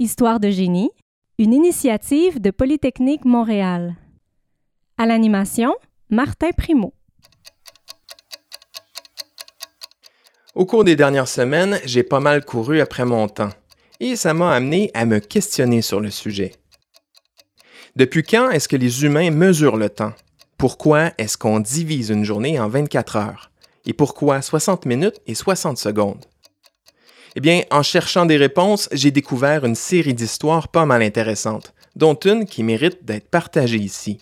Histoire de génie, une initiative de Polytechnique Montréal. À l'animation, Martin Primo. Au cours des dernières semaines, j'ai pas mal couru après mon temps et ça m'a amené à me questionner sur le sujet. Depuis quand est-ce que les humains mesurent le temps? Pourquoi est-ce qu'on divise une journée en 24 heures? Et pourquoi 60 minutes et 60 secondes? Eh bien, en cherchant des réponses, j'ai découvert une série d'histoires pas mal intéressantes, dont une qui mérite d'être partagée ici.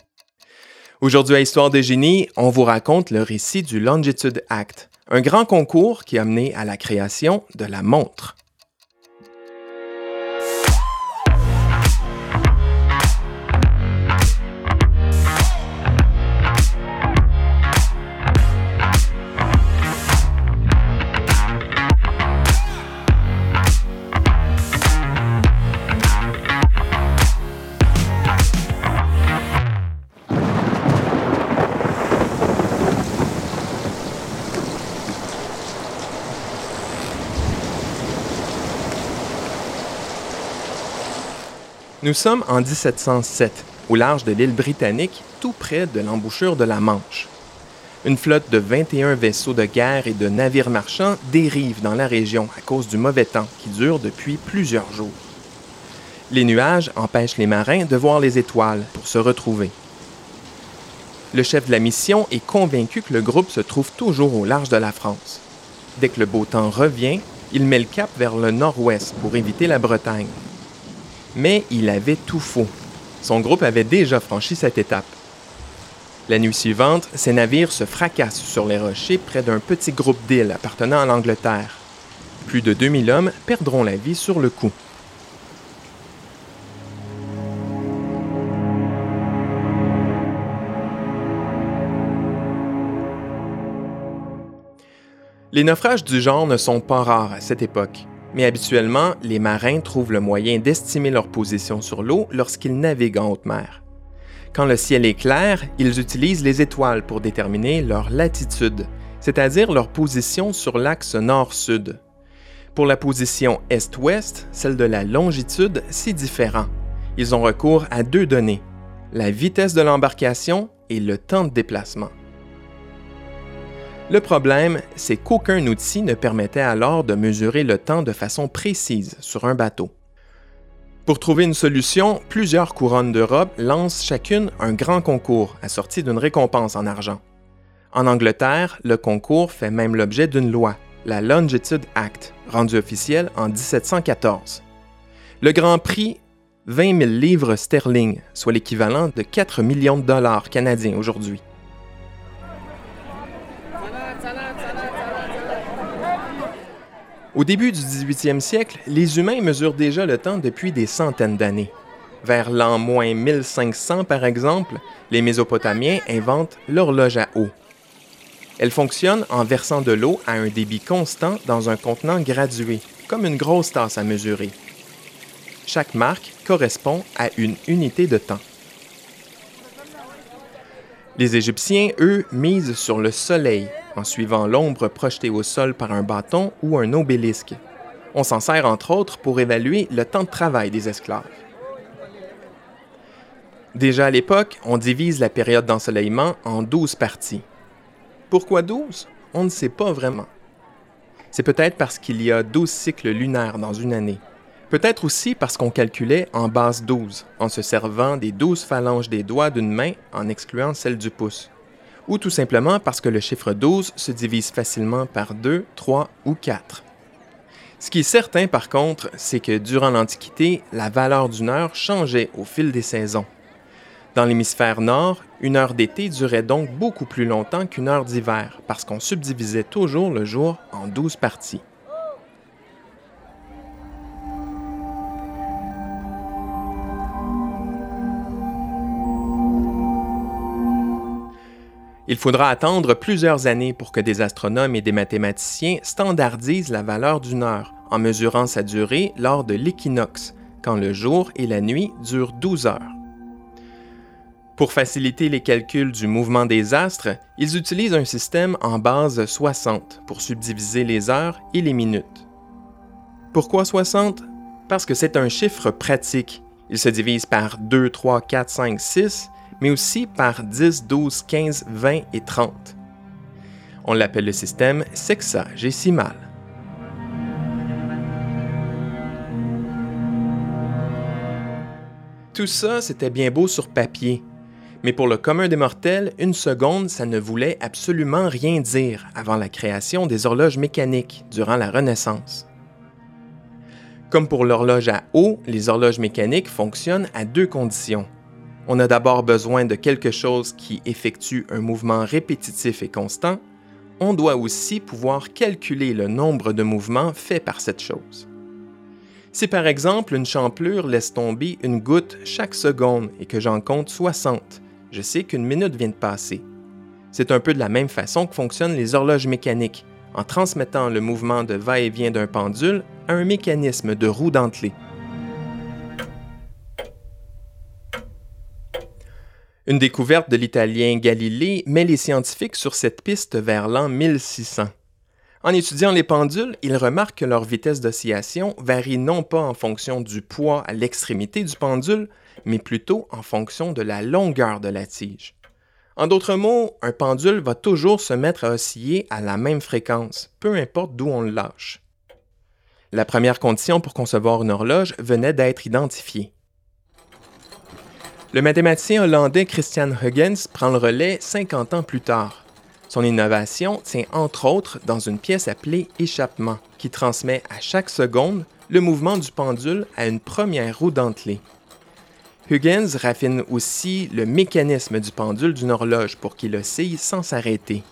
Aujourd'hui à Histoire de génie, on vous raconte le récit du Longitude Act, un grand concours qui a mené à la création de la montre. Nous sommes en 1707, au large de l'île britannique, tout près de l'embouchure de la Manche. Une flotte de 21 vaisseaux de guerre et de navires marchands dérive dans la région à cause du mauvais temps qui dure depuis plusieurs jours. Les nuages empêchent les marins de voir les étoiles pour se retrouver. Le chef de la mission est convaincu que le groupe se trouve toujours au large de la France. Dès que le beau temps revient, il met le cap vers le nord-ouest pour éviter la Bretagne. Mais il avait tout faux. Son groupe avait déjà franchi cette étape. La nuit suivante, ses navires se fracassent sur les rochers près d'un petit groupe d'îles appartenant à l'Angleterre. Plus de 2000 hommes perdront la vie sur le coup. Les naufrages du genre ne sont pas rares à cette époque. Mais habituellement, les marins trouvent le moyen d'estimer leur position sur l'eau lorsqu'ils naviguent en haute mer. Quand le ciel est clair, ils utilisent les étoiles pour déterminer leur latitude, c'est-à-dire leur position sur l'axe nord-sud. Pour la position est-ouest, celle de la longitude, c'est différent. Ils ont recours à deux données, la vitesse de l'embarcation et le temps de déplacement. Le problème, c'est qu'aucun outil ne permettait alors de mesurer le temps de façon précise sur un bateau. Pour trouver une solution, plusieurs couronnes d'Europe lancent chacune un grand concours assorti d'une récompense en argent. En Angleterre, le concours fait même l'objet d'une loi, la Longitude Act, rendue officielle en 1714. Le Grand Prix, 20 000 livres sterling, soit l'équivalent de 4 millions de dollars canadiens aujourd'hui. Au début du 18e siècle, les humains mesurent déjà le temps depuis des centaines d'années. Vers l'an moins 1500, par exemple, les Mésopotamiens inventent l'horloge à eau. Elle fonctionne en versant de l'eau à un débit constant dans un contenant gradué, comme une grosse tasse à mesurer. Chaque marque correspond à une unité de temps. Les Égyptiens, eux, misent sur le soleil en suivant l'ombre projetée au sol par un bâton ou un obélisque. On s'en sert entre autres pour évaluer le temps de travail des esclaves. Déjà à l'époque, on divise la période d'ensoleillement en 12 parties. Pourquoi 12 On ne sait pas vraiment. C'est peut-être parce qu'il y a 12 cycles lunaires dans une année. Peut-être aussi parce qu'on calculait en base 12, en se servant des 12 phalanges des doigts d'une main en excluant celle du pouce ou tout simplement parce que le chiffre 12 se divise facilement par 2, 3 ou 4. Ce qui est certain par contre, c'est que durant l'Antiquité, la valeur d'une heure changeait au fil des saisons. Dans l'hémisphère nord, une heure d'été durait donc beaucoup plus longtemps qu'une heure d'hiver parce qu'on subdivisait toujours le jour en 12 parties. Il faudra attendre plusieurs années pour que des astronomes et des mathématiciens standardisent la valeur d'une heure en mesurant sa durée lors de l'équinoxe, quand le jour et la nuit durent 12 heures. Pour faciliter les calculs du mouvement des astres, ils utilisent un système en base 60 pour subdiviser les heures et les minutes. Pourquoi 60 parce que c'est un chiffre pratique. Il se divise par 2, 3, 4, 5, 6, mais aussi par 10, 12, 15, 20 et 30. On l'appelle le système sexagésimal. Tout ça, c'était bien beau sur papier, mais pour le commun des mortels, une seconde, ça ne voulait absolument rien dire avant la création des horloges mécaniques durant la Renaissance. Comme pour l'horloge à eau, les horloges mécaniques fonctionnent à deux conditions. On a d'abord besoin de quelque chose qui effectue un mouvement répétitif et constant. On doit aussi pouvoir calculer le nombre de mouvements faits par cette chose. Si par exemple une champlure laisse tomber une goutte chaque seconde et que j'en compte 60, je sais qu'une minute vient de passer. C'est un peu de la même façon que fonctionnent les horloges mécaniques, en transmettant le mouvement de va-et-vient d'un pendule à un mécanisme de roue dentelée. Une découverte de l'italien Galilée met les scientifiques sur cette piste vers l'an 1600. En étudiant les pendules, il remarque que leur vitesse d'oscillation varie non pas en fonction du poids à l'extrémité du pendule, mais plutôt en fonction de la longueur de la tige. En d'autres mots, un pendule va toujours se mettre à osciller à la même fréquence, peu importe d'où on le lâche. La première condition pour concevoir une horloge venait d'être identifiée. Le mathématicien hollandais Christian Huygens prend le relais 50 ans plus tard. Son innovation tient entre autres dans une pièce appelée échappement, qui transmet à chaque seconde le mouvement du pendule à une première roue dentelée. Huygens raffine aussi le mécanisme du pendule d'une horloge pour qu'il oscille sans s'arrêter.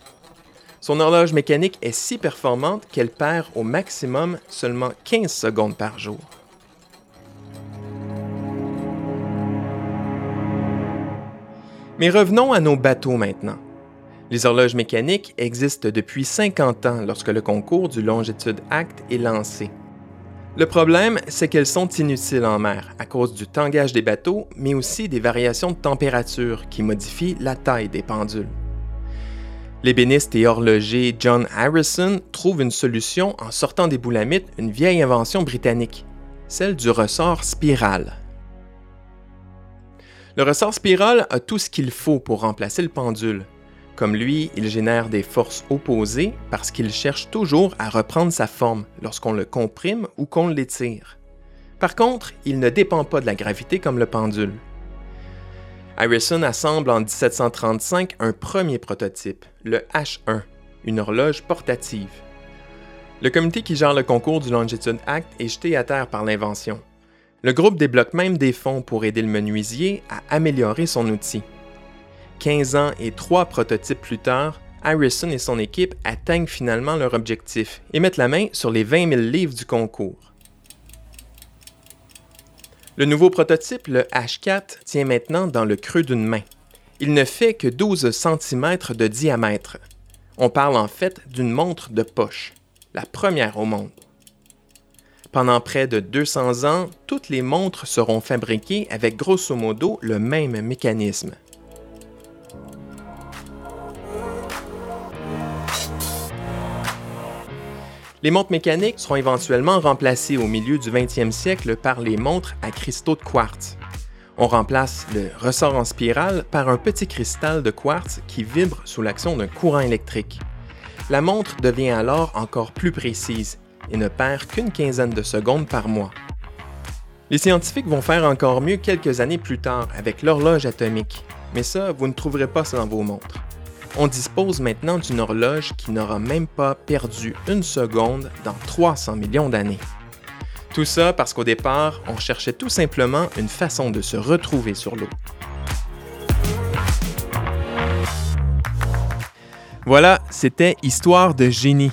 Son horloge mécanique est si performante qu'elle perd au maximum seulement 15 secondes par jour. Mais revenons à nos bateaux maintenant. Les horloges mécaniques existent depuis 50 ans lorsque le concours du Longitude Act est lancé. Le problème, c'est qu'elles sont inutiles en mer à cause du tangage des bateaux, mais aussi des variations de température qui modifient la taille des pendules. L'ébéniste et horloger John Harrison trouve une solution en sortant des boulamites une vieille invention britannique, celle du ressort spiral. Le ressort spiral a tout ce qu'il faut pour remplacer le pendule, comme lui, il génère des forces opposées parce qu'il cherche toujours à reprendre sa forme lorsqu'on le comprime ou qu'on l'étire. Par contre, il ne dépend pas de la gravité comme le pendule. Harrison assemble en 1735 un premier prototype, le H1, une horloge portative. Le comité qui gère le concours du Longitude Act est jeté à terre par l'invention. Le groupe débloque même des fonds pour aider le menuisier à améliorer son outil. 15 ans et trois prototypes plus tard, Harrison et son équipe atteignent finalement leur objectif et mettent la main sur les 20 000 livres du concours. Le nouveau prototype, le H4, tient maintenant dans le creux d'une main. Il ne fait que 12 cm de diamètre. On parle en fait d'une montre de poche, la première au monde. Pendant près de 200 ans, toutes les montres seront fabriquées avec grosso modo le même mécanisme. Les montres mécaniques seront éventuellement remplacées au milieu du 20e siècle par les montres à cristaux de quartz. On remplace le ressort en spirale par un petit cristal de quartz qui vibre sous l'action d'un courant électrique. La montre devient alors encore plus précise et ne perd qu'une quinzaine de secondes par mois. Les scientifiques vont faire encore mieux quelques années plus tard avec l'horloge atomique, mais ça, vous ne trouverez pas ça dans vos montres on dispose maintenant d'une horloge qui n'aura même pas perdu une seconde dans 300 millions d'années. Tout ça parce qu'au départ, on cherchait tout simplement une façon de se retrouver sur l'eau. Voilà, c'était Histoire de génie.